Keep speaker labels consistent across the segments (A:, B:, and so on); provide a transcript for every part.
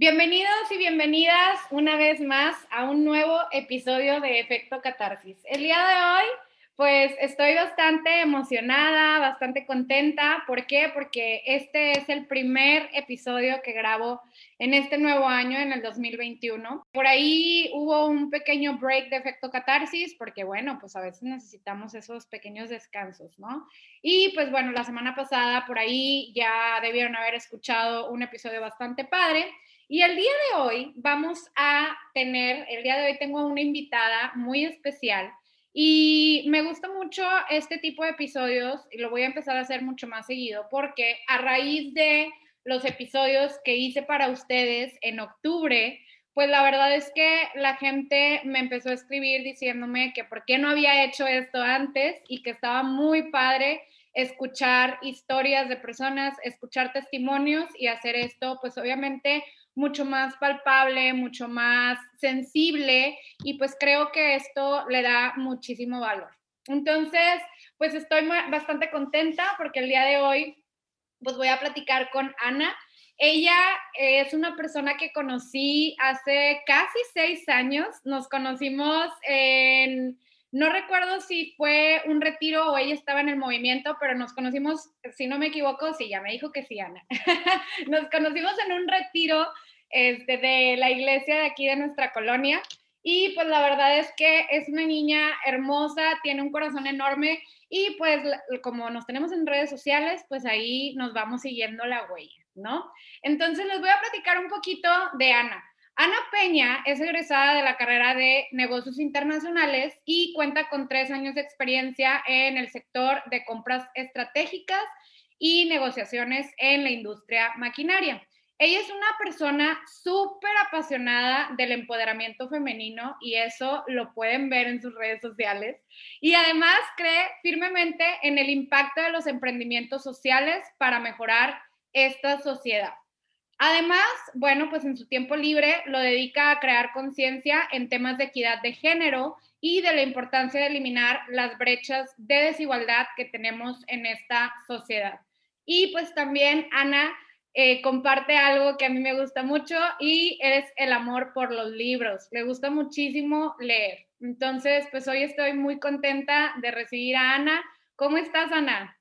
A: Bienvenidos y bienvenidas una vez más a un nuevo episodio de Efecto Catarsis. El día de hoy, pues estoy bastante emocionada, bastante contenta. ¿Por qué? Porque este es el primer episodio que grabo en este nuevo año, en el 2021. Por ahí hubo un pequeño break de Efecto Catarsis, porque bueno, pues a veces necesitamos esos pequeños descansos, ¿no? Y pues bueno, la semana pasada por ahí ya debieron haber escuchado un episodio bastante padre. Y el día de hoy vamos a tener, el día de hoy tengo una invitada muy especial y me gusta mucho este tipo de episodios y lo voy a empezar a hacer mucho más seguido porque a raíz de los episodios que hice para ustedes en octubre, pues la verdad es que la gente me empezó a escribir diciéndome que por qué no había hecho esto antes y que estaba muy padre escuchar historias de personas, escuchar testimonios y hacer esto, pues obviamente mucho más palpable, mucho más sensible y pues creo que esto le da muchísimo valor. Entonces, pues estoy bastante contenta porque el día de hoy pues voy a platicar con Ana. Ella es una persona que conocí hace casi seis años. Nos conocimos en, no recuerdo si fue un retiro o ella estaba en el movimiento, pero nos conocimos, si no me equivoco, sí, ya me dijo que sí, Ana. nos conocimos en un retiro este, de la iglesia de aquí de nuestra colonia. Y pues la verdad es que es una niña hermosa, tiene un corazón enorme y pues como nos tenemos en redes sociales, pues ahí nos vamos siguiendo la huella, ¿no? Entonces les voy a platicar un poquito de Ana. Ana Peña es egresada de la carrera de negocios internacionales y cuenta con tres años de experiencia en el sector de compras estratégicas y negociaciones en la industria maquinaria. Ella es una persona súper apasionada del empoderamiento femenino y eso lo pueden ver en sus redes sociales. Y además cree firmemente en el impacto de los emprendimientos sociales para mejorar esta sociedad. Además, bueno, pues en su tiempo libre lo dedica a crear conciencia en temas de equidad de género y de la importancia de eliminar las brechas de desigualdad que tenemos en esta sociedad. Y pues también Ana eh, comparte algo que a mí me gusta mucho y es el amor por los libros. Le gusta muchísimo leer. Entonces, pues hoy estoy muy contenta de recibir a Ana. ¿Cómo estás, Ana?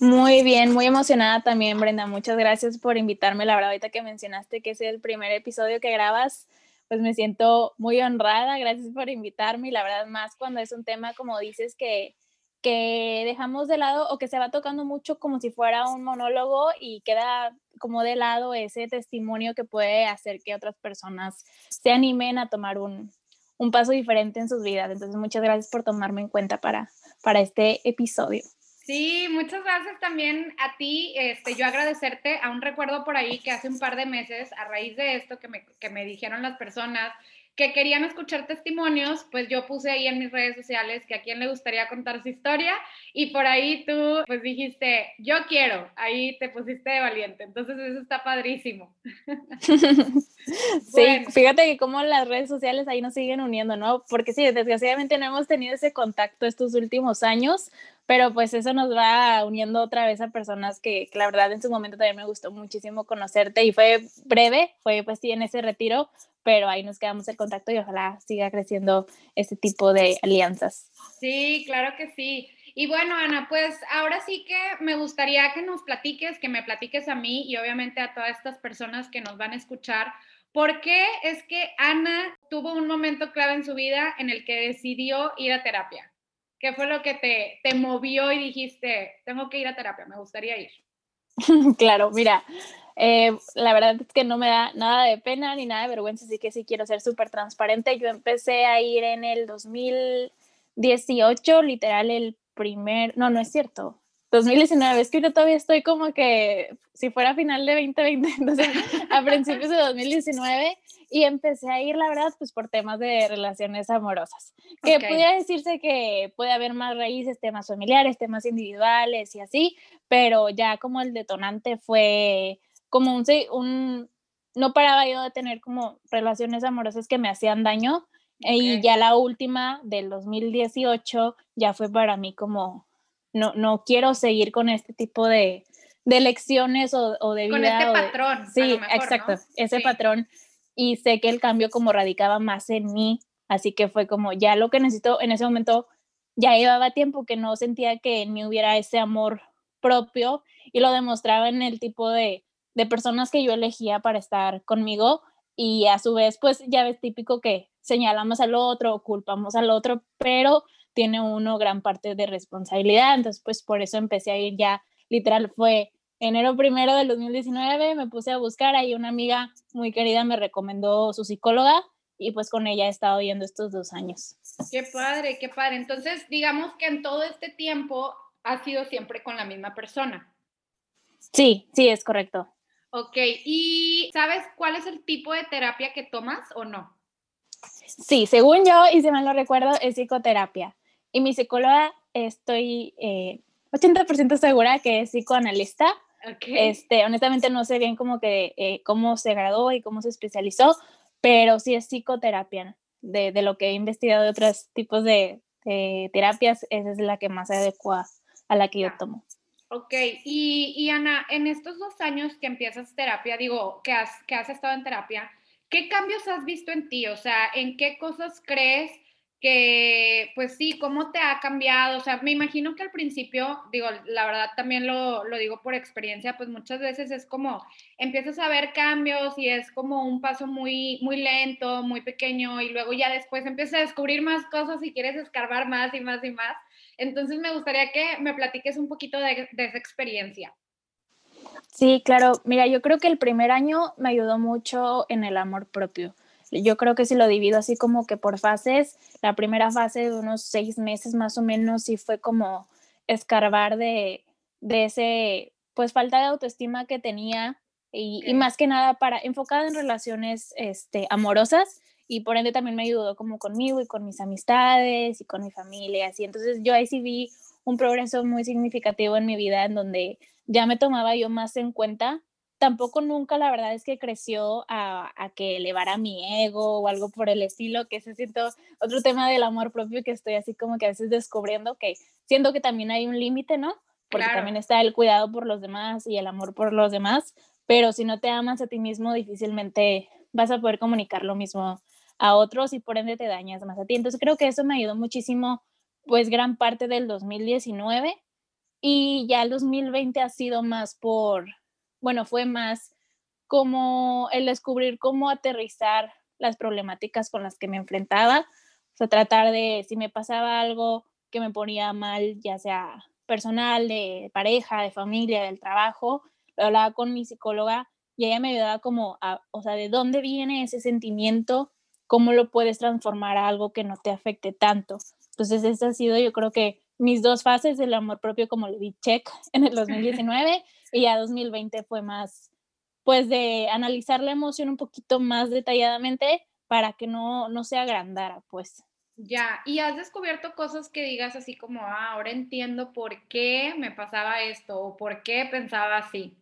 B: Muy bien, muy emocionada también, Brenda. Muchas gracias por invitarme. La verdad, ahorita que mencionaste que es el primer episodio que grabas, pues me siento muy honrada. Gracias por invitarme y la verdad más cuando es un tema, como dices, que, que dejamos de lado o que se va tocando mucho como si fuera un monólogo y queda como de lado ese testimonio que puede hacer que otras personas se animen a tomar un, un paso diferente en sus vidas. Entonces, muchas gracias por tomarme en cuenta para, para este episodio.
A: Sí, muchas gracias también a ti. Este, yo agradecerte. Aún recuerdo por ahí que hace un par de meses, a raíz de esto que me, que me dijeron las personas, que querían escuchar testimonios, pues yo puse ahí en mis redes sociales que a quién le gustaría contar su historia y por ahí tú pues dijiste, yo quiero, ahí te pusiste de valiente, entonces eso está padrísimo.
B: sí, fíjate que como las redes sociales ahí nos siguen uniendo, ¿no? Porque sí, desgraciadamente no hemos tenido ese contacto estos últimos años, pero pues eso nos va uniendo otra vez a personas que, que, la verdad en su momento también me gustó muchísimo conocerte y fue breve, fue pues sí en ese retiro, pero ahí nos quedamos en contacto y ojalá siga creciendo este tipo de alianzas.
A: Sí, claro que sí. Y bueno, Ana, pues ahora sí que me gustaría que nos platiques, que me platiques a mí y obviamente a todas estas personas que nos van a escuchar, ¿por qué es que Ana tuvo un momento clave en su vida en el que decidió ir a terapia? ¿Qué fue lo que te, te movió y dijiste, tengo que ir a terapia, me gustaría ir?
B: claro, mira, eh, la verdad es que no me da nada de pena ni nada de vergüenza, así que sí quiero ser súper transparente. Yo empecé a ir en el 2018, literal el primer, no, no es cierto, 2019, es que yo todavía estoy como que si fuera final de 2020, entonces a principios de 2019 y empecé a ir, la verdad, pues por temas de relaciones amorosas, que pudiera decirse que puede haber más raíces, temas familiares, temas individuales y así, pero ya como el detonante fue como un, un no paraba yo de tener como relaciones amorosas que me hacían daño y ya la última del 2018 ya fue para mí como no, no quiero seguir con este tipo de, de lecciones o, o, de vida.
A: Con este patrón.
B: Sí, exacto, ese patrón. Y sé que el cambio como radicaba más en mí, así que fue como ya lo que necesito en ese momento, ya llevaba tiempo que no sentía que en mí hubiera ese amor propio y lo demostraba en el tipo de, de personas que yo elegía para estar conmigo y a su vez pues ya ves típico que señalamos al otro, culpamos al otro, pero tiene uno gran parte de responsabilidad, entonces pues por eso empecé a ir ya, literal fue enero primero del 2019, me puse a buscar, ahí una amiga muy querida me recomendó su psicóloga y pues con ella he estado yendo estos dos años.
A: Qué padre, qué padre. Entonces, digamos que en todo este tiempo ha sido siempre con la misma persona.
B: Sí, sí, es correcto.
A: Ok, ¿y sabes cuál es el tipo de terapia que tomas o no?
B: Sí, según yo, y si mal lo recuerdo, es psicoterapia. Y mi psicóloga estoy 80% eh, segura que es psicoanalista. Este, honestamente no sé bien cómo, que, eh, cómo se graduó y cómo se especializó, pero sí es psicoterapia. De, de lo que he investigado de otros tipos de, terapias, esa es la que más se adecua a la que yo tomo.
A: Ok, y, y, Ana, en estos dos años que empiezas terapia, digo, que has, que has estado en terapia, ¿qué cambios has visto en ti? O sea, ¿en qué cosas crees que, pues sí, cómo te ha cambiado. O sea, me imagino que al principio, digo, la verdad también lo, lo, digo por experiencia, pues muchas veces es como, empiezas a ver cambios y es como un paso muy, muy lento, muy pequeño y luego ya después empiezas a descubrir más cosas y quieres escarbar más y más y más. Entonces me gustaría que me platiques un poquito de, de esa experiencia.
B: Sí, claro. Mira, yo creo que el primer año me ayudó mucho en el amor propio yo creo que si lo divido así como que por fases, la primera fase de unos seis meses más o menos sí fue como escarbar de, de ese, pues falta de autoestima que tenía y, más que nada para enfocada en relaciones este, amorosas y por ende también me ayudó como conmigo y con mis amistades y con mi familia, así. Entonces yo ahí sí vi un progreso muy significativo en mi vida en donde ya me tomaba yo más en cuenta tampoco nunca la verdad es que creció a, que elevara mi ego o algo por el estilo, que ese siento otro tema del amor propio que estoy así como que a veces descubriendo que siento que también hay un límite, ¿no? Porque también está el cuidado por los demás y el amor por los demás, pero si no te amas a ti mismo difícilmente vas a poder comunicar lo mismo a otros y por ende te dañas más a ti. Entonces creo que eso me ayudó muchísimo pues gran parte del 2019 y ya el 2020 ha sido más por bueno, fue más como el descubrir cómo aterrizar las problemáticas con las que me enfrentaba, o sea, tratar de si me pasaba algo que me ponía mal, ya sea personal, de pareja, de familia, del trabajo, lo hablaba con mi psicóloga y ella me ayudaba como a, o sea, de dónde viene ese sentimiento, cómo lo puedes transformar a algo que no te afecte tanto. Entonces, esa ha sido yo creo que mis dos fases del amor propio, como le di check en el 2019 y ya 2020 fue más, pues de analizar la emoción un poquito más detalladamente para que no, no se agrandara, pues.
A: Ya, y has descubierto cosas que digas así como, ah, ahora entiendo por qué me pasaba esto o por qué pensaba así.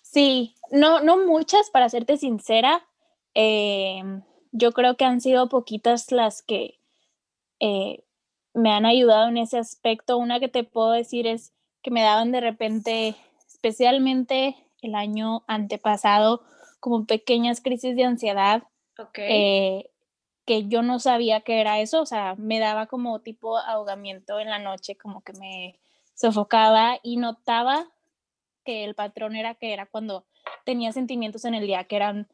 B: Sí, no, no muchas, para serte sincera. Em, yo creo que han sido poquitas las que eh, me han ayudado en ese aspecto. Una que te puedo decir es que me daban de repente, especialmente el año antepasado, como pequeñas crisis de ansiedad. Eh, que yo no sabía que era eso, o sea, me daba como tipo ahogamiento en la noche, como que me sofocaba y notaba que el patrón era que era cuando tenía sentimientos en el día que eran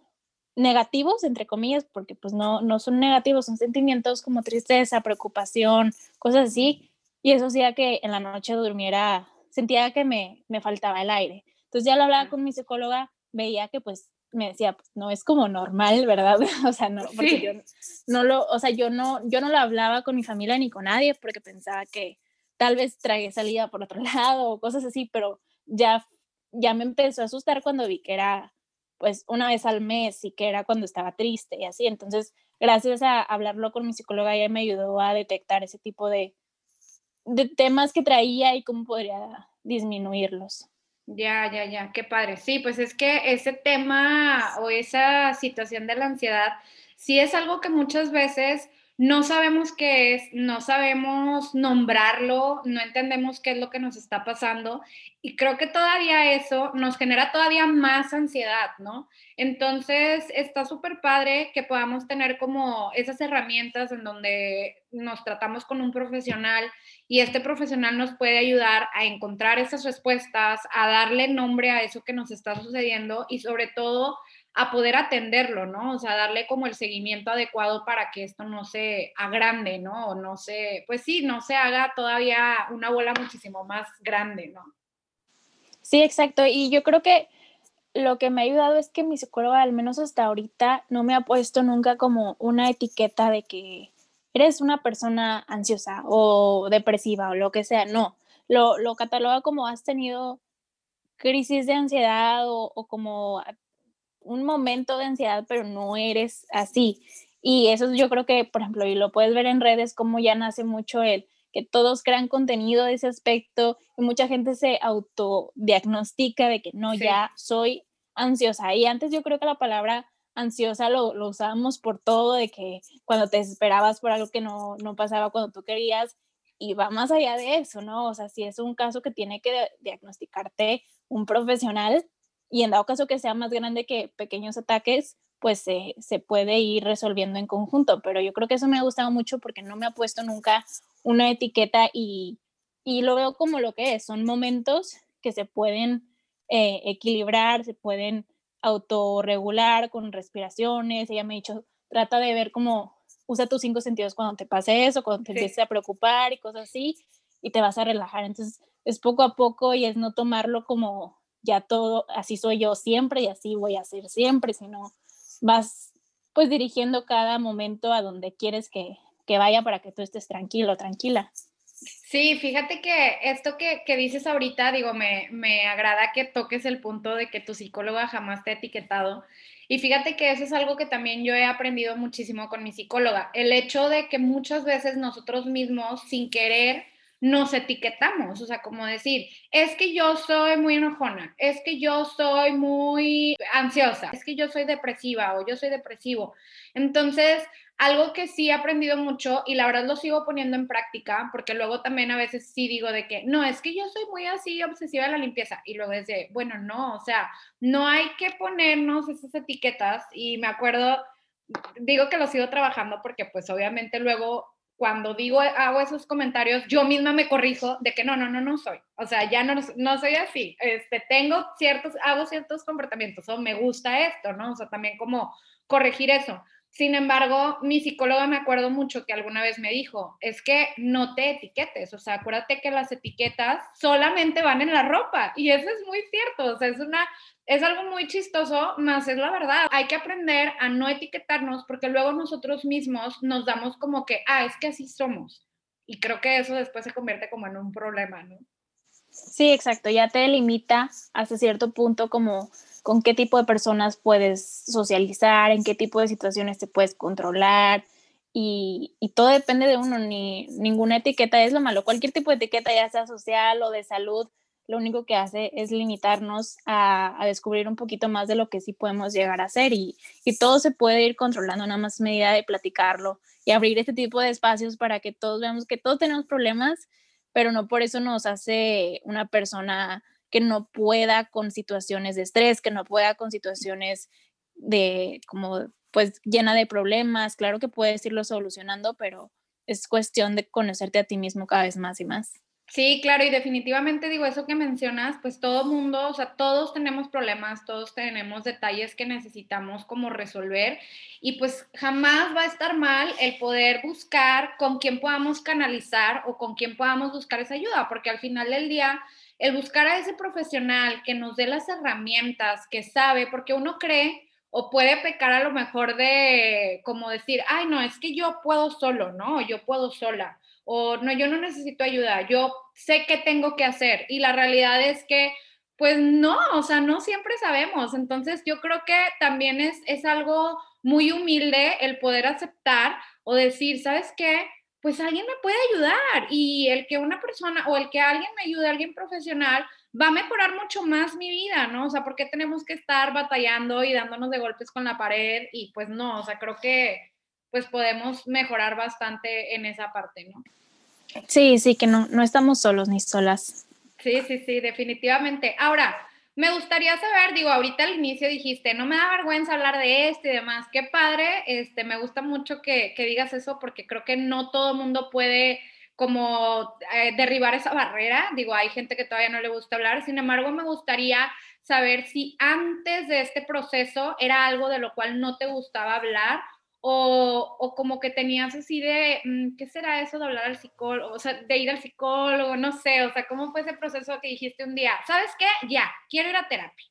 B: negativos, entre comillas, porque pues no, no son negativos, son sentimientos como tristeza, preocupación, cosas así. Y eso hacía que en la noche durmiera sentía que me, me faltaba el aire. Entonces ya lo hablaba con mi psicóloga, veía que pues me decía, pues no es como normal, ¿verdad? o sea, no, porque yo no lo, o sea, yo no, yo no lo hablaba con mi familia ni con nadie porque pensaba que tal vez traía salida por otro lado o cosas así, pero ya, ya me empezó a asustar cuando vi que era pues una vez al mes y que era cuando estaba triste y así. Entonces, gracias a hablarlo con mi psicóloga, ella me ayudó a detectar ese tipo de, de temas que traía y cómo podría disminuirlos.
A: Ya, ya, ya, qué padre. Sí, pues es que ese tema o esa situación de la ansiedad, sí es algo que muchas veces no sabemos qué es, no sabemos nombrarlo, no entendemos qué es lo que nos está pasando y creo que todavía eso nos genera todavía más ansiedad, ¿no? Entonces está súper padre que podamos tener como esas herramientas en donde nos tratamos con un profesional y este profesional nos puede ayudar a encontrar esas respuestas, a darle nombre a eso que nos está sucediendo y sobre todo a poder atenderlo, ¿no? O sea, darle como el seguimiento adecuado para que esto no se agrande, ¿no? O no se, pues sí, no se haga todavía una bola muchísimo más grande, ¿no?
B: Sí, exacto. Y yo creo que lo que me ha ayudado es que mi psicóloga, al menos hasta ahorita, no me ha puesto nunca como una etiqueta de que eres una persona ansiosa o depresiva o lo que sea. No, lo, lo cataloga como has tenido crisis de ansiedad o, o como un momento de ansiedad, pero no eres así. Y eso yo creo que, por ejemplo, y lo puedes ver en redes, como ya nace mucho el que todos crean contenido de ese aspecto y mucha gente se autodiagnostica de que no, ya soy ansiosa. Y antes yo creo que la palabra ansiosa lo, lo usábamos por todo, de que cuando te esperabas por algo que no, no pasaba cuando tú querías, y va más allá de eso, ¿no? O sea, si es un caso que tiene que diagnosticarte un profesional, y en dado caso que sea más grande que pequeños ataques, pues se, se, puede ir resolviendo en conjunto. Pero yo creo que eso me ha gustado mucho porque no me ha puesto nunca una etiqueta y, y lo veo como lo que es. Son momentos que se pueden eh, equilibrar, se pueden autorregular con respiraciones. Ella me ha dicho, trata de ver cómo usa tus cinco sentidos cuando te pase eso, cuando te empieces a preocupar y cosas así, y te vas a relajar. Entonces, es poco a poco y es no tomarlo como ya todo, así soy yo siempre y así voy a ser siempre, sino vas pues dirigiendo cada momento a donde quieres que, que vaya para que tú estés tranquilo, tranquila.
A: Sí, fíjate que esto que, que dices ahorita, digo, me, me, agrada que toques el punto de que tu psicóloga jamás te ha etiquetado. Y fíjate que eso es algo que también yo he aprendido muchísimo con mi psicóloga. El hecho de que muchas veces nosotros mismos, sin querer, nos etiquetamos, o sea, como decir, es que yo soy muy enojona, es que yo soy muy ansiosa, es que yo soy depresiva o yo soy depresivo. Entonces, algo que sí he aprendido mucho y la verdad lo sigo poniendo en práctica, porque luego también a veces sí digo de que, no, es que yo soy muy así obsesiva de la limpieza y luego de, bueno, no, o sea, no hay que ponernos esas etiquetas y me acuerdo, digo que lo sigo trabajando porque pues obviamente luego cuando digo, hago esos comentarios, yo misma me corrijo de que no, no, no, no soy. O sea, ya no, no soy así. Este, tengo ciertos, hago ciertos comportamientos o me gusta esto, ¿no? O sea, también como corregir eso. Sin embargo, mi psicóloga me acuerdo mucho que alguna vez me dijo, es que no te etiquetes, o sea, acuérdate que las etiquetas solamente van en la ropa y eso es muy cierto, o sea, es una es algo muy chistoso, más es la verdad. Hay que aprender a no etiquetarnos porque luego nosotros mismos nos damos como que, ah, es que así somos. Y creo que eso después se convierte como en un problema, ¿no?
B: Sí, exacto. Ya te limita hasta cierto punto como con qué tipo de personas puedes socializar, en qué tipo de situaciones te puedes controlar. Y, y todo depende de uno, ni ninguna etiqueta es lo malo. Cualquier tipo de etiqueta, ya sea social o de salud, lo único que hace es limitarnos a, descubrir un poquito más de lo que sí podemos llegar a hacer y, todo se puede ir controlando nada más medida de platicarlo y abrir este tipo de espacios para que todos veamos que todos tenemos problemas, pero no por eso nos hace una persona que no pueda con situaciones de estrés, que no pueda con situaciones de como pues llena de problemas, claro que puedes irlo solucionando, pero es cuestión de conocerte a ti mismo cada vez más y más.
A: Sí, claro, y definitivamente digo eso que mencionas, pues todo mundo, o sea, todos tenemos problemas, todos tenemos detalles que necesitamos como resolver y pues jamás va a estar mal el poder buscar con quién podamos canalizar o con quién podamos buscar esa ayuda, porque al final del día el buscar a ese profesional que nos dé las herramientas, que sabe, porque uno cree o puede pecar a lo mejor de como decir, ay, no, es que yo puedo solo, ¿no? Yo puedo sola. O no, yo no necesito ayuda, yo sé qué tengo que hacer. Y la realidad es que, pues no, o sea, no siempre sabemos. Entonces yo creo que también es, es algo muy humilde el poder aceptar o decir, ¿sabes qué? Pues alguien me puede ayudar y el que una persona o el que alguien me ayude, alguien profesional, va a mejorar mucho más mi vida, ¿no? O sea, ¿por qué tenemos que estar batallando y dándonos de golpes con la pared? Y pues no, o sea, creo que pues podemos mejorar bastante en esa parte, ¿no?
B: Sí, sí, que no, no estamos solos ni solas.
A: Sí, sí, sí, definitivamente. Ahora, me gustaría saber, digo, ahorita al inicio dijiste, no me da vergüenza hablar de esto y demás. Qué padre, este, me gusta mucho que, que digas eso porque creo que no todo mundo puede como eh, derribar esa barrera. Digo, hay gente que todavía no le gusta hablar, sin embargo, me gustaría saber si antes de este proceso era algo de lo cual no te gustaba hablar o, o como que tenías así de, mm, ¿qué será eso de hablar al psicólogo? O sea, de ir al psicólogo, no sé, o sea, ¿cómo fue ese proceso que dijiste un día? ¿Sabes qué? Ya, quiero ir a terapia.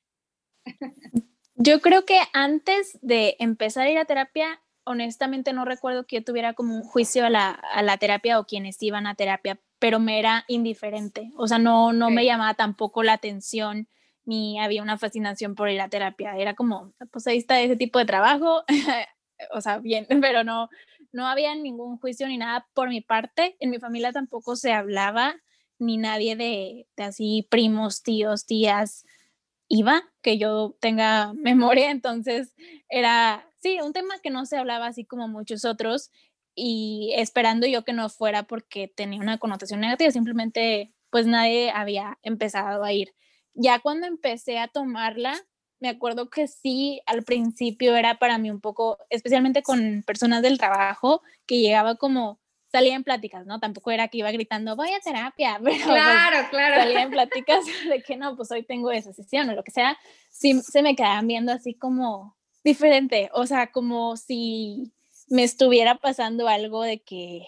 B: Yo creo que antes de empezar a ir a terapia, honestamente no recuerdo que yo tuviera como un juicio a la, terapia o quienes iban a terapia, pero me era indiferente. O sea, no, no me llamaba tampoco la atención ni había una fascinación por ir a terapia. Era como, pues ahí está ese tipo de trabajo, o sea, bien, pero no, no había ningún juicio ni nada por mi parte. En mi familia tampoco se hablaba, ni nadie de, de así primos, tíos, tías iba, que yo tenga memoria. Entonces era sí, un tema que no se hablaba así como muchos otros y esperando yo que no fuera porque tenía una connotación negativa, simplemente pues nadie había empezado a ir. Ya cuando empecé a tomarla, me acuerdo que sí, al principio era para mí un poco, especialmente con personas del trabajo, que llegaba como, salía en pláticas, ¿no? Tampoco era que iba gritando, voy a terapia, pero pues,
A: claro, claro.
B: salía en pláticas de que no, pues hoy tengo esa sesión o lo que sea, sí se me quedaban viendo así como, diferente, o sea, como si me estuviera pasando algo de que,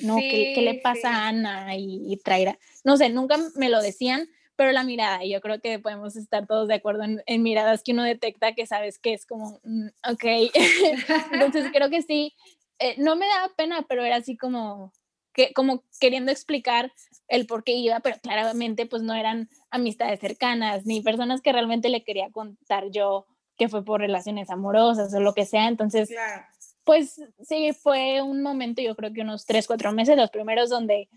B: no, ¿qué, le pasa a Ana? Y, y traerá, no sé, nunca me lo decían, pero la mirada, y yo creo que podemos estar todos de acuerdo en, miradas que uno detecta que sabes que es como, mm, ok, entonces creo que sí, eh, no me daba pena, pero era así como, que, como queriendo explicar el por qué iba, pero claramente pues no eran amistades cercanas, ni personas que realmente le quería contar yo que fue por relaciones amorosas o lo que sea. Entonces, pues sí, fue un momento, yo creo que unos tres, cuatro meses, los primeros donde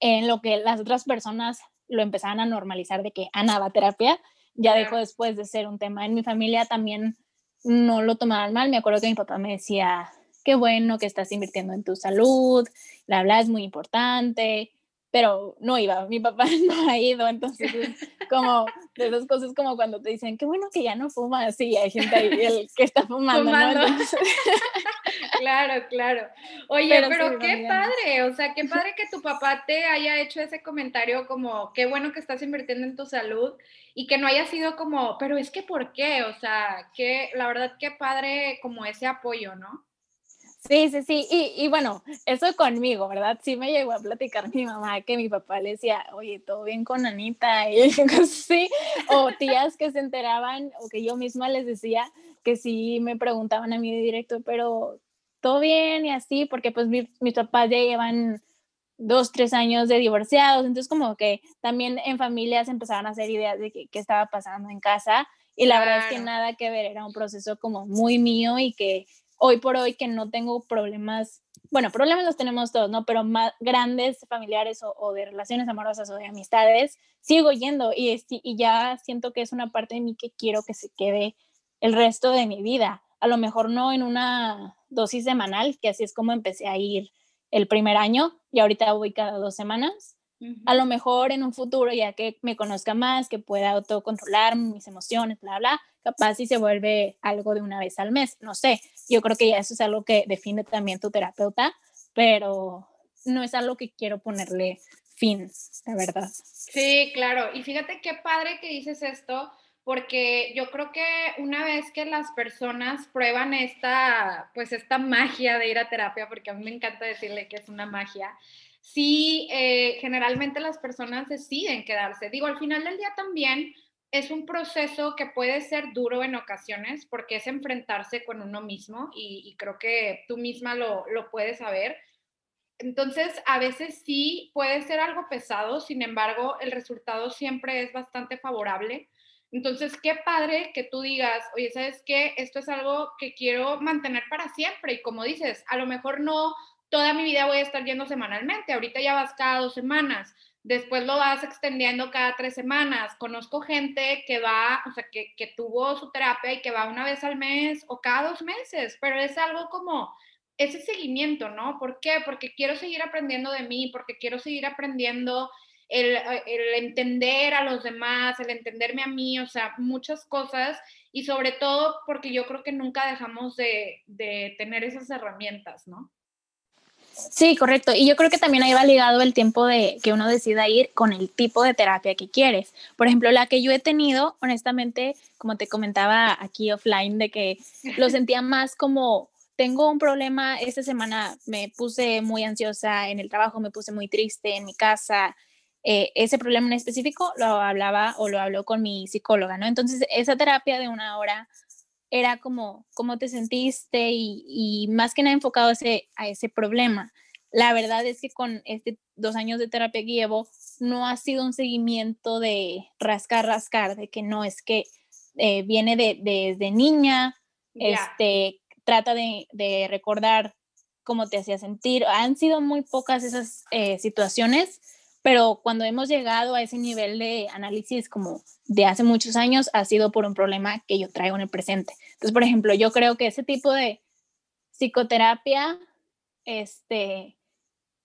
B: en lo que las otras personas lo empezaban a normalizar de que Ana va a terapia, ya dejó después de ser un tema. En mi familia también no lo tomaban mal. Me acuerdo que mi papá me decía, qué bueno que estás invirtiendo en tu salud, la bla es muy importante pero no iba, mi papá no ha ido, entonces como de esas cosas como cuando te dicen, qué bueno que ya no fuma, sí, hay gente ahí el que está fumando,
A: claro, claro. Oye, pero, qué padre, o sea, qué padre que tu papá te haya hecho ese comentario como, qué bueno que estás invirtiendo en tu salud y que no haya sido como, pero es que ¿por qué? O sea, que la verdad qué padre como ese apoyo, ¿no?
B: Sí, sí, sí. Y, y, bueno, eso conmigo, ¿verdad? Sí me llegó a platicar mi mamá que mi papá le decía, oye, todo bien con Anita. Y sí. O tías que se enteraban o que yo misma les decía que sí me preguntaban a mí de directo, pero todo bien y así, porque pues mis papás ya llevan dos, tres años de divorciados. Entonces como que también en familias empezaban a hacer ideas de qué estaba pasando en casa. Y la verdad es que nada que ver, era un proceso como muy mío y que hoy por hoy que no tengo problemas, bueno, problemas los tenemos todos, ¿no? Pero más grandes familiares o, de relaciones amorosas o de amistades, sigo yendo y, y ya siento que es una parte de mí que quiero que se quede el resto de mi vida. A lo mejor no en una dosis semanal, que así es como empecé a ir el primer año y ahorita voy cada dos semanas. A lo mejor en un futuro, ya que me conozca más, que pueda autocontrolar mis emociones, bla, bla, capaz si se vuelve algo de una vez al mes, no sé, yo creo que ya eso es algo que define también tu terapeuta, pero no es algo que quiero ponerle fin, la verdad.
A: Sí, claro, y fíjate qué padre que dices esto, porque yo creo que una vez que las personas prueban esta, pues esta magia de ir a terapia, porque a mí me encanta decirle que es una magia, sí, eh, generalmente las personas deciden quedarse. Digo, al final del día también es un proceso que puede ser duro en ocasiones porque es enfrentarse con uno mismo y, creo que tú misma lo, lo puedes saber. Entonces, a veces sí puede ser algo pesado, sin embargo, el resultado siempre es bastante favorable. Entonces, qué padre que tú digas, oye, ¿sabes qué? Esto es algo que quiero mantener para siempre. Y como dices, a lo mejor no toda mi vida voy a estar yendo semanalmente. Ahorita ya vas cada dos semanas. Después lo vas extendiendo cada tres semanas. Conozco gente que va, o sea, que, que tuvo su terapia y que va una vez al mes o cada dos meses, pero es algo como ese seguimiento, ¿no? ¿Por qué? Porque quiero seguir aprendiendo de mí, porque quiero seguir aprendiendo el, entender a los demás, el entenderme a mí, o sea, muchas cosas y sobre todo porque yo creo que nunca dejamos de, de tener esas herramientas, ¿no?
B: Sí, correcto. Y yo creo que también ahí va ligado el tiempo de que uno decida ir con el tipo de terapia que quieres. Por ejemplo, la que yo he tenido, honestamente, como te comentaba aquí offline, de que lo sentía más como tengo un problema, esta semana me puse muy ansiosa en el trabajo, me puse muy triste en mi casa. Eh, ese problema en específico lo hablaba o lo habló con mi psicóloga, ¿no? Entonces, esa terapia de una hora era como cómo te sentiste y, más que nada enfocado a ese, a ese problema. La verdad es que con este dos años de terapia que llevo, no ha sido un seguimiento de rascar, rascar, de que no es que eh, viene desde de, niña, este, trata de, recordar cómo te hacía sentir. Han sido muy pocas esas eh, situaciones, pero cuando hemos llegado a ese nivel de análisis como de hace muchos años, ha sido por un problema que yo traigo en el presente. Entonces, por ejemplo, yo creo que ese tipo de psicoterapia, este,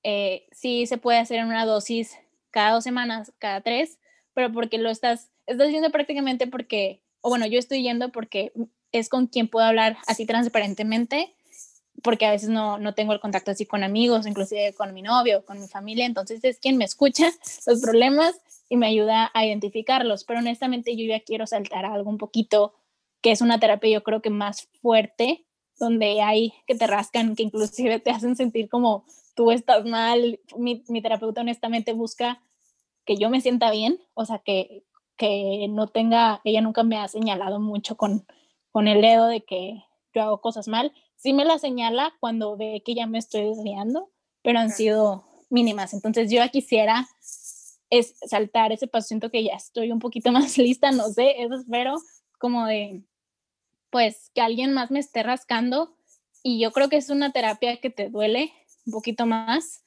B: eh, sí se puede hacer en una dosis cada dos semanas, cada tres, pero porque lo estás, estás haciendo prácticamente porque, o bueno, yo estoy yendo porque es con quien puedo hablar así transparentemente, porque a veces no, no tengo el contacto así con amigos, inclusive con mi novio, con mi familia, entonces es quien me escucha los problemas y me ayuda a identificarlos, pero honestamente yo ya quiero saltar a algo un poquito que es una terapia yo creo que más fuerte, donde hay que te rascan, que inclusive te hacen sentir como tú estás mal. Mi, mi terapeuta honestamente busca que yo me sienta bien, o sea, que, que no tenga, ella nunca me ha señalado mucho con, con el dedo de que yo hago cosas mal. Sí me la señala cuando ve que ya me estoy desviando, pero han sido mínimas. Entonces yo ya quisiera es saltar ese paso, siento que ya estoy un poquito más lista, no sé, eso espero, como de, pues, que alguien más me esté rascando. Y yo creo que es una terapia que te duele un poquito más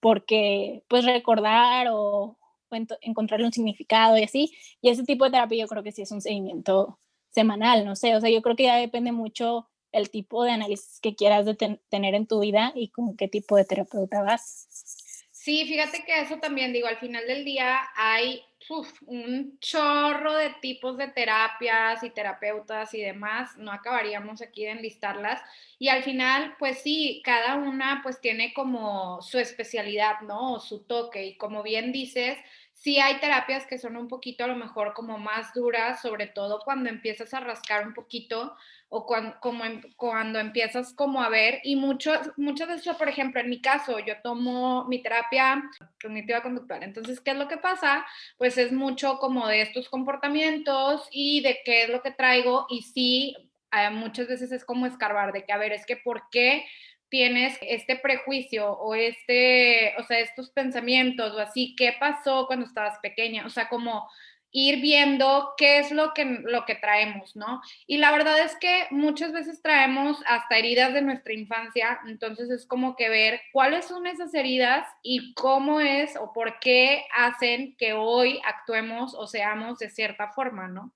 B: porque, pues, recordar o, o encontrarle un significado y así, y ese tipo de terapia yo creo que sí es un seguimiento semanal, no sé, o sea, yo creo que ya depende mucho el tipo de análisis que quieras tener en tu vida y con qué tipo de terapeuta vas.
A: Sí, fíjate que eso también digo, al final del día hay un chorro de tipos de terapias y terapeutas y demás, no acabaríamos aquí de enlistarlas. Y al final, pues sí, cada una pues tiene como su especialidad, ¿no? O su toque. Y como bien dices, sí hay terapias que son un poquito a lo mejor como más duras, sobre todo cuando empiezas a rascar un poquito o cuando, como cuando empiezas como a ver, y mucho, muchas veces, por ejemplo, en mi caso, yo tomo mi terapia cognitiva conductual, entonces, ¿qué es lo que pasa? Pues es mucho como de estos comportamientos y de qué es lo que traigo, y sí, eh, muchas veces es como escarbar, de que, a ver, es que, ¿por qué? Tienes este prejuicio o este, o sea, estos pensamientos o así, ¿qué pasó cuando estabas pequeña? O sea, como ir viendo qué es lo que, lo que traemos, ¿no? Y la verdad es que muchas veces traemos hasta heridas de nuestra infancia, entonces es como que ver cuáles son esas heridas y cómo es o por qué hacen que hoy actuemos o seamos de cierta forma, ¿no?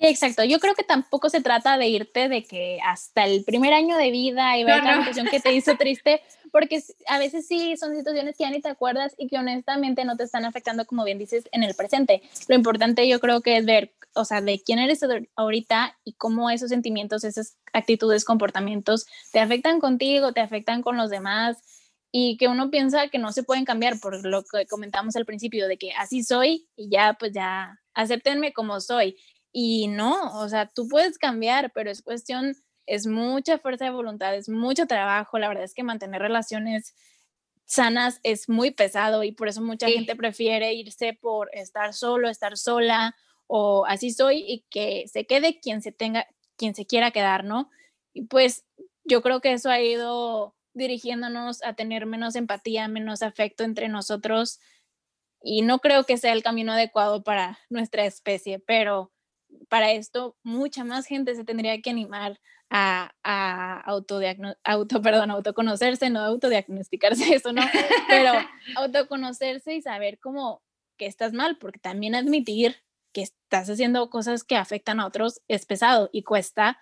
B: Exacto. Yo creo que tampoco se trata de irte de que hasta el primer año de vida y ver la situación que te hizo triste, porque a veces sí son situaciones que ya ni te acuerdas y que honestamente no te están afectando, como bien dices, en el presente. Lo importante yo creo que es ver, o sea, de quién eres ahorita y cómo esos sentimientos, esas actitudes, comportamientos te afectan contigo, te afectan con los demás y que uno piensa que no se pueden cambiar por lo que comentamos al principio, de que así soy y ya, pues ya, acéptenme como soy. Y no, o sea, tú puedes cambiar, pero es cuestión, es mucha fuerza de voluntad, es mucho trabajo. La verdad es que mantener relaciones sanas es muy pesado y por eso mucha gente prefiere irse por estar solo, estar sola o así soy y que se quede quien se tenga, quien se quiera quedar, ¿no? Y pues yo creo que eso ha ido dirigiéndonos a tener menos empatía, menos afecto entre nosotros y no creo que sea el camino adecuado para nuestra especie, pero para esto mucha más gente se tendría que animar a, a auto, perdón, autoconocerse, no autodiagnosticarse, eso no, pero autoconocerse y saber cómo que estás mal, porque también admitir que estás haciendo cosas que afectan a otros es pesado y cuesta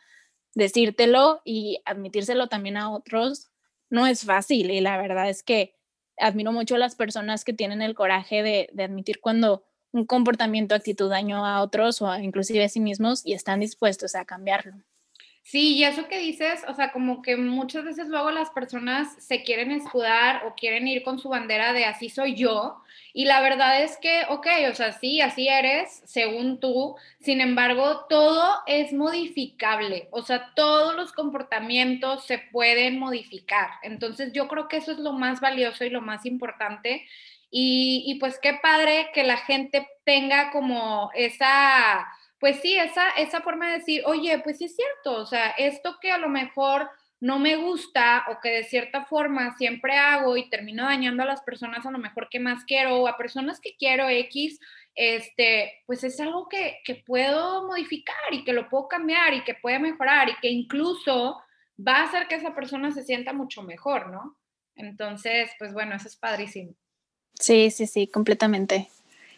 B: decírtelo y admitírselo también a otros no es fácil y la verdad es que admiro mucho a las personas que tienen el coraje de, de admitir cuando un comportamiento, actitud daño a otros o inclusive a sí mismos y están dispuestos a cambiarlo.
A: Sí, y eso que dices, o sea, como que muchas veces luego las personas se quieren escudar o quieren ir con su bandera de así soy yo. Y la verdad es que, ok, o sea, sí, así eres, según tú. Sin embargo, todo es modificable. O sea, todos los comportamientos se pueden modificar. Entonces, yo creo que eso es lo más valioso y lo más importante. Y, y pues qué padre que la gente tenga como esa pues sí, esa, esa forma de decir, oye, pues sí es cierto, o sea, esto que a lo mejor no me gusta o que de cierta forma siempre hago y termino dañando a las personas a lo mejor que más quiero o a personas que quiero X, este, pues es algo que, que puedo modificar y que lo puedo cambiar y que puede mejorar y que incluso va a hacer que esa persona se sienta mucho mejor, ¿no? Entonces, pues bueno, eso es padrísimo.
B: Sí, sí, sí, completamente.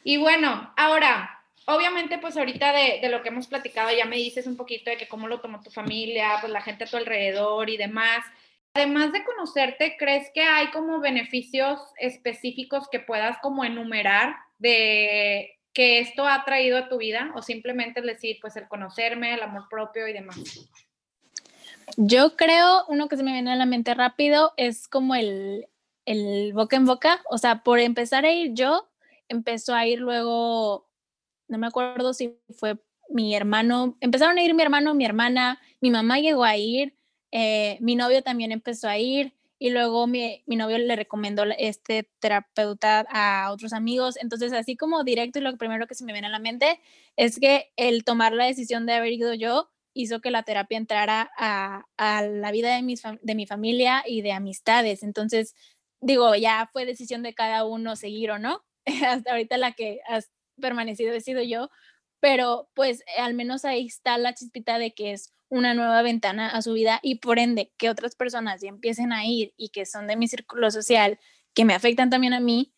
A: Y bueno, ahora, obviamente, pues ahorita de, lo que hemos platicado, ya me dices un poquito de que cómo lo tomó tu familia, pues la gente a tu alrededor y demás. Además de conocerte, ¿crees que hay como beneficios específicos que puedas como enumerar de que esto ha traído a tu vida? O simplemente decir, pues el conocerme, el amor propio y demás.
B: Yo creo, uno que se me viene a la mente rápido es como el, el boca en boca. O sea, por empezar a ir yo, empezó a ir luego no me acuerdo si fue mi hermano, empezaron a ir mi hermano, mi hermana, mi mamá llegó a ir, eh, mi novio también empezó a ir y luego mi, mi, novio le recomendó este terapeuta a otros amigos. Entonces, así como directo y lo primero que se me viene a la mente es que el tomar la decisión de haber ido yo hizo que la terapia entrara a, a la vida de, mis, de mi familia y de amistades. Entonces, digo, ya fue decisión de cada uno seguir o no. Hasta ahorita la que, permanecido he sido yo, pero pues al menos ahí está la chispita de que es una nueva ventana a su vida y por ende que otras personas ya empiecen a ir y que son de mi círculo social, que me afectan también a mí,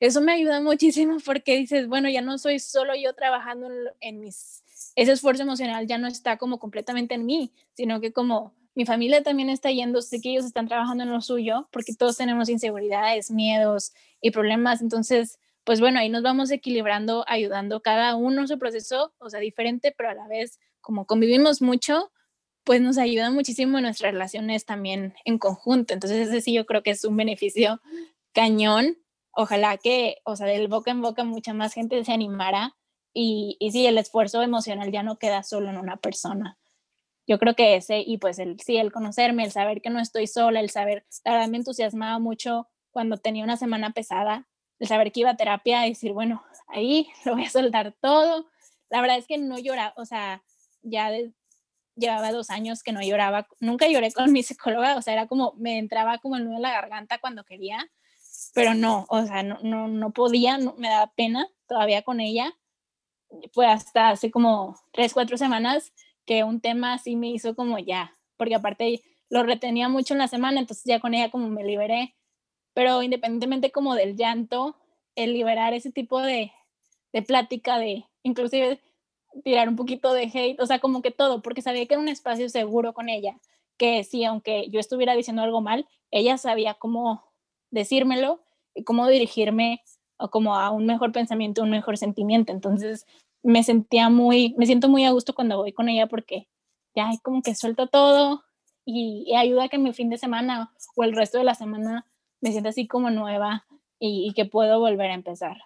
B: eso me ayuda muchísimo porque dices, bueno, ya no soy solo yo trabajando en, mis, ese esfuerzo emocional ya no está como completamente en mí, sino que como mi familia también está yendo, sé que ellos están trabajando en lo suyo, porque todos tenemos inseguridades, miedos y problemas, entonces pues bueno, ahí nos vamos equilibrando, ayudando cada uno su proceso, o sea, diferente, pero a la vez, como convivimos mucho, pues nos ayuda muchísimo en nuestras relaciones también en conjunto. Entonces, ese sí yo creo que es un beneficio cañón. Ojalá que, o sea, del boca en boca mucha más gente se animara y, y sí, el esfuerzo emocional ya no queda solo en una persona. Yo creo que ese, y pues el, sí, el conocerme, el saber que no estoy sola, el saber, la verdad me entusiasmaba mucho cuando tenía una semana pesada, el saber que iba a terapia y decir, bueno, ahí lo voy a soltar todo. La verdad es que no lloraba, o sea, ya llevaba dos años que no lloraba, nunca lloré con mi psicóloga, o sea, era como, me entraba como el nudo en la garganta cuando quería, pero no, o sea, no, no, no podía, me daba pena todavía con ella. Fue hasta hace como tres, cuatro semanas que un tema así me hizo como ya, porque aparte lo retenía mucho en la semana, entonces ya con ella como me liberé pero independientemente como del llanto, el liberar ese tipo de, de plática, de inclusive tirar un poquito de hate, o sea, como que todo, porque sabía que era un espacio seguro con ella, que sí, aunque yo estuviera diciendo algo mal, ella sabía cómo decírmelo y cómo dirigirme o como a un mejor pensamiento, un mejor sentimiento. Entonces, me sentía muy, me siento muy a gusto cuando voy con ella porque ya como que suelto todo y, ayuda que mi fin de semana o el resto de la semana me siento así como nueva y, que puedo volver a empezar.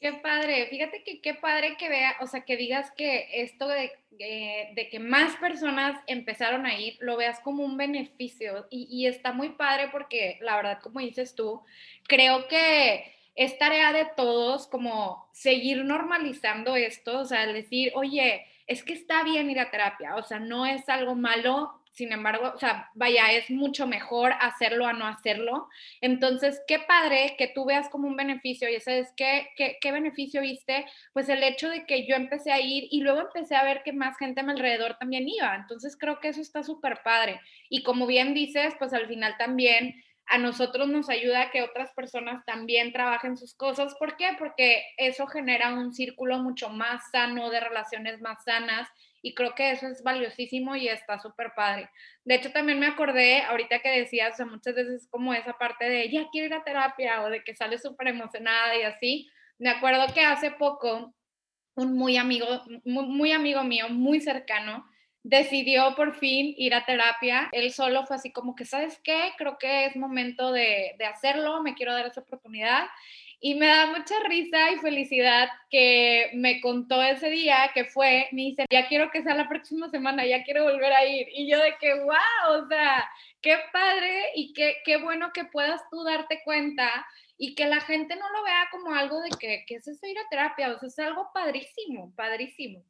A: Qué padre, fíjate que qué padre que vea, o sea, que digas que esto de, eh, de que más personas empezaron a ir, lo veas como un beneficio y está muy padre porque la verdad, como dices tú, creo que es tarea de todos como seguir normalizando esto, o sea, decir, oye, es que está bien ir a terapia, o sea, no es algo malo, sin embargo, o sea, vaya, es mucho mejor hacerlo a no hacerlo. Entonces, qué padre que tú veas como un beneficio y sabes qué, qué, qué beneficio viste, pues el hecho de que yo empecé a ir y luego empecé a ver que más gente a mi alrededor también iba. Entonces, creo que eso está súper padre. Y como bien dices, pues al final también a nosotros nos ayuda a que otras personas también trabajen sus cosas. ¿Por qué? Porque eso genera un círculo mucho más sano, de relaciones más sanas, y creo que eso es valiosísimo y está súper padre. De hecho, también me acordé, ahorita que decías, o sea, muchas veces como esa parte de, ya quiero ir a terapia, o de que sales súper emocionada y así. Me acuerdo que hace poco, un muy amigo, muy, muy amigo mío, muy cercano, decidió por fin ir a terapia. Él solo fue así como que, ¿sabes qué? Creo que es momento de, de, hacerlo, me quiero dar esa oportunidad. Y me da mucha risa y felicidad que me contó ese día que fue, me dice, ya quiero que sea la próxima semana, ya quiero volver a ir. Y yo de que, wow, o sea, qué padre y qué, qué bueno que puedas tú darte cuenta y que la gente no lo vea como algo de que, que es eso ir a terapia, o sea, es algo padrísimo, padrísimo.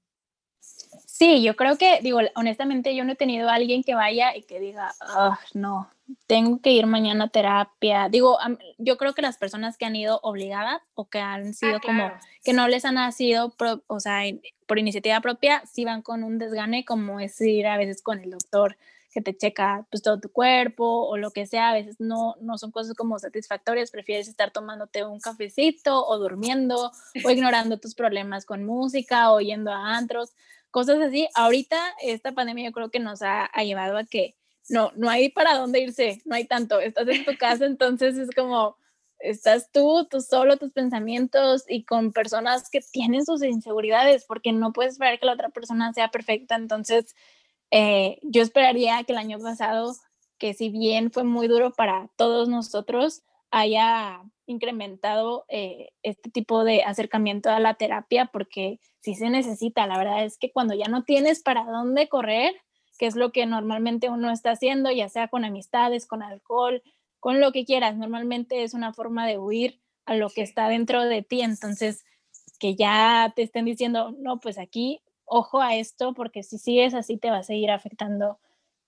B: Sí, yo creo que, digo, honestamente yo no he tenido a alguien que vaya y que diga, oh, no, tengo que ir mañana a terapia. Digo, yo creo que las personas que han ido obligadas o que han sido ah, como, que no les han nacido, o sea, por iniciativa propia, sí van con un desgane, como es ir a veces con el doctor que te checa pues todo tu cuerpo o lo que sea, a veces no, no son cosas como satisfactorias, prefieres estar tomándote un cafecito o durmiendo o ignorando tus problemas con música o yendo a antros cosas así. Ahorita esta pandemia yo creo que nos ha, llevado a que no, no hay para dónde irse, no hay tanto, estás en tu casa, entonces es como, estás tú, tú solo, tus pensamientos y con personas que tienen sus inseguridades, porque no puedes esperar que la otra persona sea perfecta. Entonces, eh, yo esperaría que el año pasado, que si bien fue muy duro para todos nosotros, haya incrementado eh, este tipo de acercamiento a la terapia porque sí se necesita. La verdad es que cuando ya no tienes para dónde correr, que es lo que normalmente uno está haciendo, ya sea con amistades, con alcohol, con lo que quieras, normalmente es una forma de huir a lo que está dentro de ti. Entonces, que ya te estén diciendo, no, pues aquí, ojo a esto, porque si sigues así te va a seguir afectando.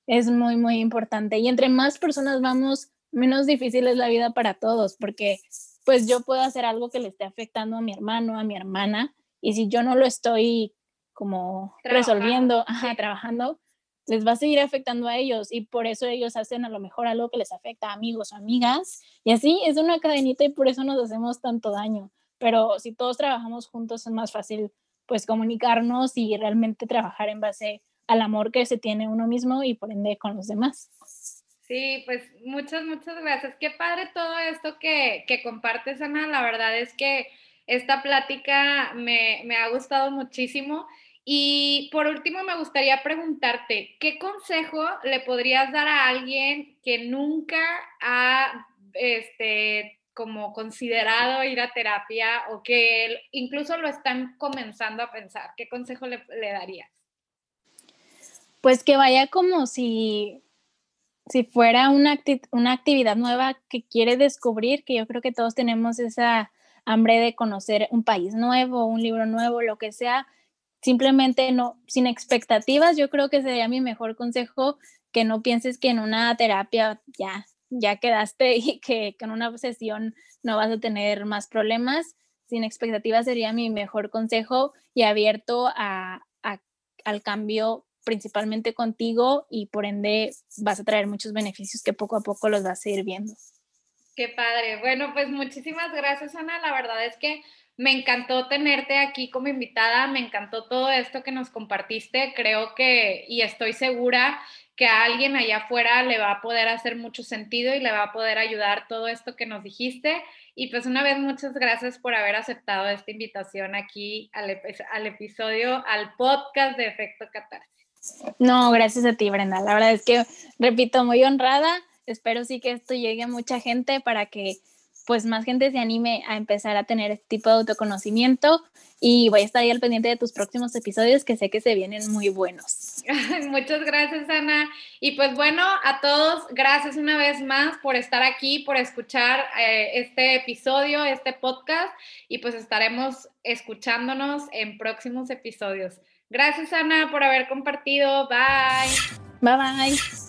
B: Es muy, muy importante. Y entre más personas vamos menos difícil es la vida para todos, porque pues yo puedo hacer algo que le esté afectando a mi hermano, a mi hermana, y si yo no lo estoy como resolviendo, trabajando, les va a seguir afectando a ellos y por eso ellos hacen a lo mejor algo que les afecta a amigos o amigas y así es una cadenita y por eso nos hacemos tanto daño. Pero si todos trabajamos juntos es más fácil pues comunicarnos y realmente trabajar en base al amor que se tiene uno mismo y por ende con los demás.
A: Sí, pues muchas, muchas gracias. Qué padre todo esto que, que compartes, Ana. La verdad es que esta plática me, me, ha gustado muchísimo. Y por último, me gustaría preguntarte, ¿qué consejo le podrías dar a alguien que nunca ha, este, como considerado ir a terapia o que incluso lo están comenzando a pensar? ¿Qué consejo le, le darías?
B: Pues que vaya como si si fuera una, una actividad nueva que quiere descubrir, que yo creo que todos tenemos esa hambre de conocer un país nuevo, un libro nuevo, lo que sea, simplemente no, sin expectativas, yo creo que sería mi mejor consejo que no pienses que en una terapia ya, ya quedaste y que con una sesión no vas a tener más problemas. Sin expectativas sería mi mejor consejo y abierto a, a, al cambio principalmente contigo y por ende vas a traer muchos beneficios que poco a poco los vas a ir viendo.
A: Qué padre. Bueno, pues muchísimas gracias, Ana. La verdad es que me encantó tenerte aquí como invitada, me encantó todo esto que nos compartiste. Creo que, y estoy segura que a alguien allá afuera le va a poder hacer mucho sentido y le va a poder ayudar todo esto que nos dijiste. Y pues una vez muchas gracias por haber aceptado esta invitación aquí al, episodio, al podcast de Efecto Catarsis.
B: No, gracias a ti, Brenda. La verdad es que, repito, muy honrada. Espero sí que esto llegue a mucha gente para que pues más gente se anime a empezar a tener este tipo de autoconocimiento y voy a estar ahí al pendiente de tus próximos episodios que sé que se vienen muy buenos.
A: Muchas gracias, Ana. Y pues bueno, a todos, gracias una vez más por estar aquí, por escuchar eh, este episodio, este podcast y pues estaremos escuchándonos en próximos episodios. Gracias, Ana, por haber compartido. Bye.
B: Bye, bye.